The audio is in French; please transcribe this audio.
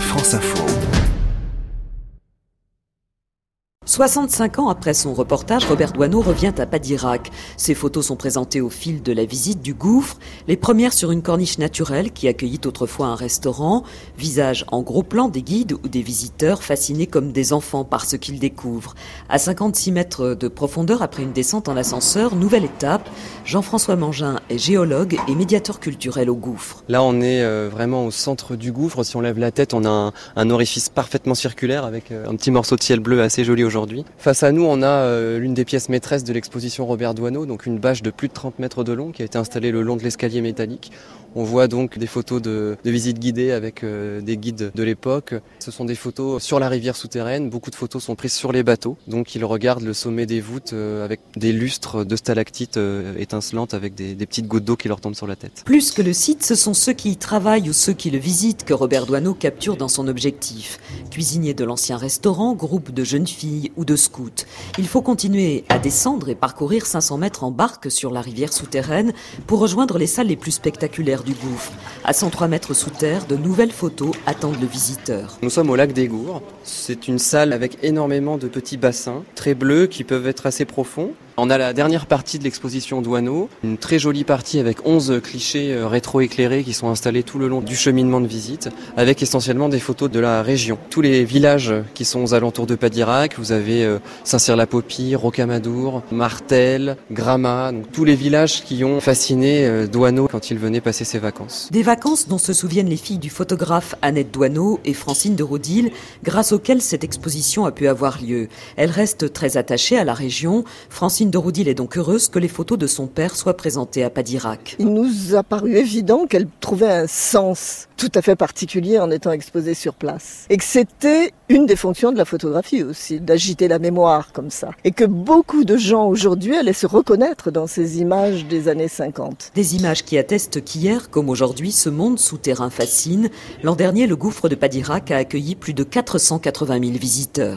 France Info. 65 ans après son reportage, Robert Doisneau revient à Padirac. Ses photos sont présentées au fil de la visite du gouffre, les premières sur une corniche naturelle qui accueillit autrefois un restaurant, visage en gros plan des guides ou des visiteurs fascinés comme des enfants par ce qu'ils découvrent. À 56 mètres de profondeur après une descente en ascenseur, nouvelle étape, Jean-François Mangin est géologue et médiateur culturel au gouffre. Là on est euh, vraiment au centre du gouffre, si on lève la tête on a un, un orifice parfaitement circulaire avec euh, un petit morceau de ciel bleu assez joli aujourd'hui Face à nous, on a euh, l'une des pièces maîtresses de l'exposition Robert Doisneau, donc une bâche de plus de 30 mètres de long qui a été installée le long de l'escalier métallique. On voit donc des photos de, de visites guidées avec euh, des guides de l'époque. Ce sont des photos sur la rivière souterraine. Beaucoup de photos sont prises sur les bateaux. Donc ils regardent le sommet des voûtes euh, avec des lustres de stalactites étincelantes avec des, des petites gouttes d'eau qui leur tombent sur la tête. Plus que le site, ce sont ceux qui y travaillent ou ceux qui le visitent que Robert Doisneau capture dans son objectif. Cuisinier de l'ancien restaurant, groupe de jeunes filles ou de scouts. Il faut continuer à descendre et parcourir 500 mètres en barque sur la rivière souterraine pour rejoindre les salles les plus spectaculaires du gouffre. À 103 mètres sous terre, de nouvelles photos attendent le visiteur. Nous sommes au lac des Gours. C'est une salle avec énormément de petits bassins, très bleus, qui peuvent être assez profonds. On a la dernière partie de l'exposition Douaneau, une très jolie partie avec 11 clichés euh, rétro-éclairés qui sont installés tout le long du cheminement de visite, avec essentiellement des photos de la région. Tous les villages qui sont aux alentours de Padirac, vous avez euh, Saint-Cyr-la-Popie, Rocamadour, Martel, Grama, donc tous les villages qui ont fasciné euh, Douaneau quand il venait passer ses vacances. Des vacances dont se souviennent les filles du photographe Annette Douaneau et Francine de Rodil, grâce auxquelles cette exposition a pu avoir lieu. Elle reste très attachée à la région. Francine de Roudil est donc heureuse que les photos de son père soient présentées à Padirac. Il nous a paru évident qu'elle trouvait un sens tout à fait particulier en étant exposée sur place. Et que c'était une des fonctions de la photographie aussi, d'agiter la mémoire comme ça. Et que beaucoup de gens aujourd'hui allaient se reconnaître dans ces images des années 50. Des images qui attestent qu'hier, comme aujourd'hui, ce monde souterrain fascine. L'an dernier, le gouffre de Padirac a accueilli plus de 480 000 visiteurs.